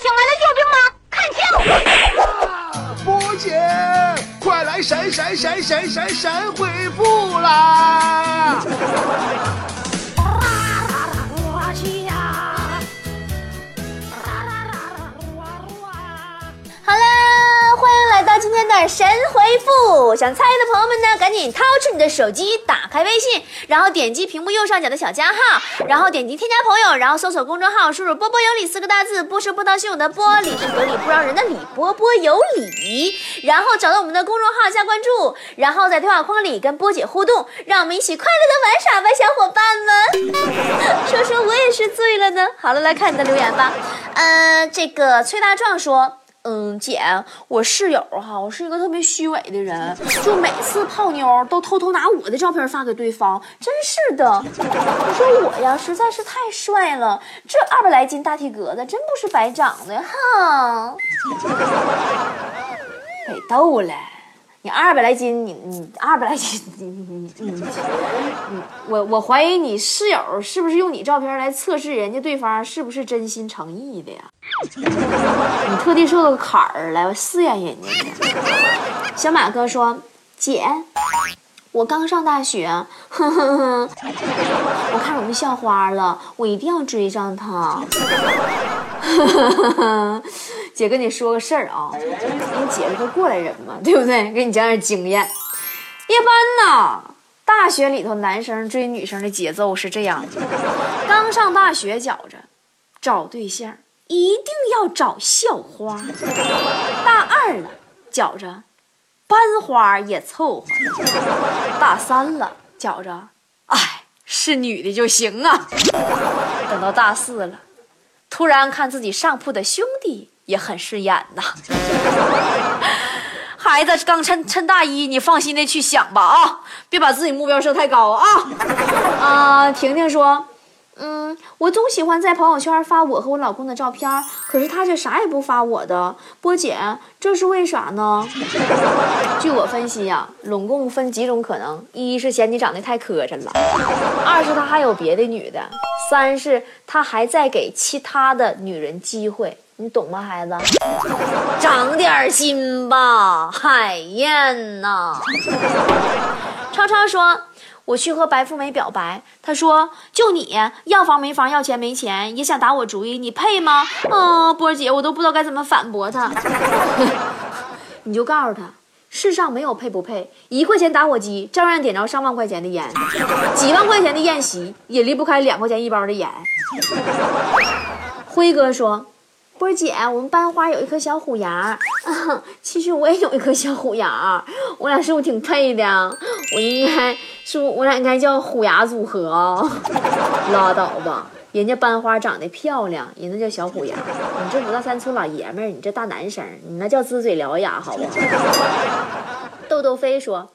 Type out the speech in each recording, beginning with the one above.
请来的救兵吗？看清！啊波姐，快来闪闪闪闪闪闪回复啦！今天的神回复。想猜的朋友们呢，赶紧掏出你的手机，打开微信，然后点击屏幕右上角的小加号，然后点击添加朋友，然后搜索公众号，输入“波波有理”四个大字，波是波涛汹涌的波，理是得理不饶人的理，波波有理。然后找到我们的公众号加关注，然后在对话框里跟波姐互动，让我们一起快乐的玩耍吧，小伙伴们。说说我也是醉了呢。好了，来看你的留言吧。呃，这个崔大壮说。嗯，姐，我室友哈，我是一个特别虚伪的人，就每次泡妞都偷偷拿我的照片发给对方，真是的。你说我呀，实在是太帅了，这二百来斤大体格子真不是白长的哈。被逗了，你二百来斤，你你二百来斤，你你你你，我我怀疑你室友是不是用你照片来测试人家对方是不是真心诚意的呀？你特地设个坎儿来试验人家。小马哥说：“姐，我刚上大学，哼哼哼，我看我们校花了，我一定要追上她。姐跟你说个事儿啊，因为姐是个过来人嘛，对不对？给你讲点经验。一般呢，大学里头男生追女生的节奏是这样的：刚上大学觉着找对象。”一定要找校花，大二了，觉着班花也凑合；大三了，觉着哎是女的就行啊。等到大四了，突然看自己上铺的兄弟也很顺眼呐。孩子刚趁趁大一，你放心的去想吧啊，别把自己目标设太高啊。啊，婷婷说。嗯，我总喜欢在朋友圈发我和我老公的照片，可是他却啥也不发我的。波姐，这是为啥呢？据我分析呀，拢共分几种可能：一是嫌你长得太磕碜了；二是他还有别的女的；三是他还在给其他的女人机会。你懂吗，孩子？长点心吧，海燕呐。超超说。我去和白富美表白，她说：“就你要房没房，要钱没钱，也想打我主意，你配吗？”啊，波姐，我都不知道该怎么反驳他。你就告诉他，世上没有配不配，一块钱打火机照样点着上万块钱的烟，几万块钱的宴席也离不开两块钱一包的烟。辉哥说。波姐，我们班花有一颗小虎牙，其实我也有一颗小虎牙，我俩是不是挺配的？我应该是不，我俩应该叫虎牙组合啊。拉倒吧，人家班花长得漂亮，人那叫小虎牙，你这五大三粗老爷们儿，你这大男生，你那叫呲嘴獠牙，好不？豆豆飞说。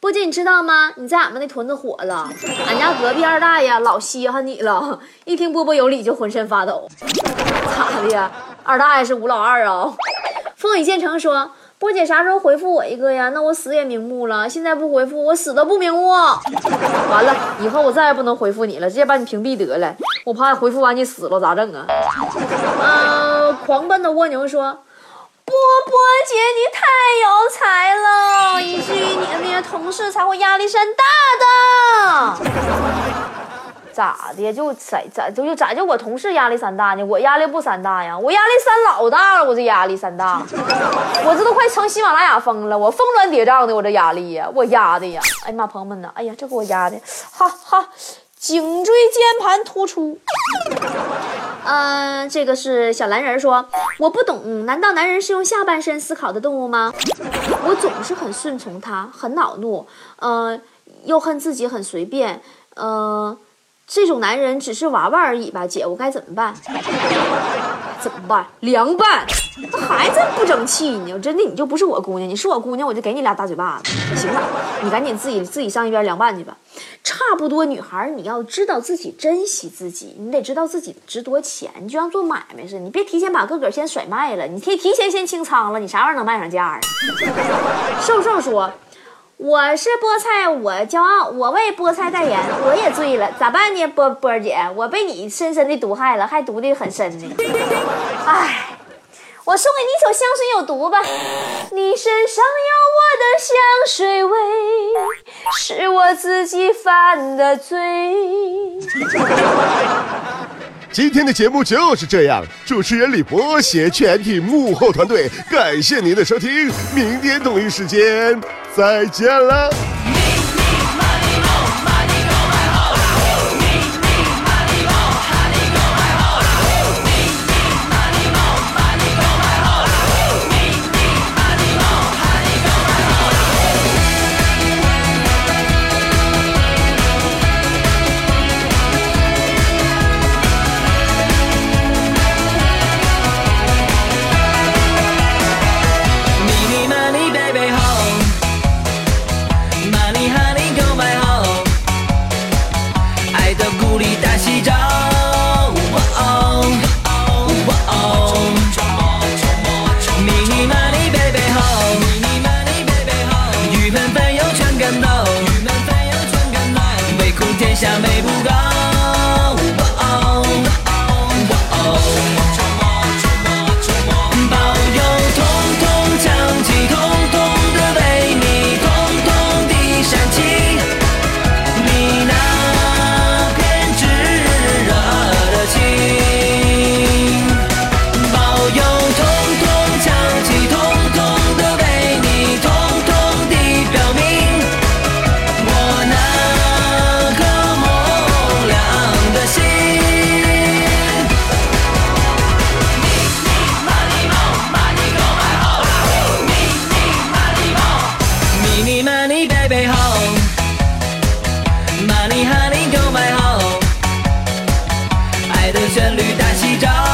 波姐，你知道吗？你在俺们那屯子火了，俺家隔壁二大爷老稀罕你了，一听波波有理就浑身发抖。咋的呀？二大爷是吴老二啊？风雨建成说：“波姐啥时候回复我一个呀？那我死也瞑目了。现在不回复，我死都不瞑目。完了，以后我再也不能回复你了，直接把你屏蔽得了。我怕回复完你死了咋整啊？”嗯，狂奔的蜗牛说。波波姐，你太有才了，以至于你的那些同事才会压力山大的。咋的？就咋咋就咋就我同事压力山大呢？我压力不山大呀？我压力山老大了，我这压力山大，我这都快成喜马拉雅峰了，我峰峦叠嶂的，我这压力呀，我压的呀！哎呀妈，朋友们呐？哎呀，这给我压的，哈哈。颈椎间盘突出，嗯，这个是小蓝人说，我不懂，难道男人是用下半身思考的动物吗？我总是很顺从他，很恼怒，呃，又恨自己很随便，嗯，这种男人只是娃娃而已吧，姐，我该怎么办？怎么办？凉拌。那还这么不争气呢？真的，你就不是我姑娘，你是我姑娘，我就给你俩大嘴巴子。行了，你赶紧自己自己上一边凉拌去吧。差不多，女孩你要知道自己珍惜自己，你得知道自己值多钱，你就像做买卖似的，你别提前把个个先甩卖了，你提提前先清仓了，你啥玩意儿能卖上价啊？瘦瘦说。我是菠菜，我骄傲，我为菠菜代言，我也醉了，咋办呢？波波姐，我被你深深的毒害了，还毒的很深呢。唉，我送给你一首香水有毒吧。你身上有我的香水味，是我自己犯的罪。今天的节目就是这样，主持人李博携全体幕后团队，感谢您的收听，明天同一时间再见了。起，通的旋律，大起招。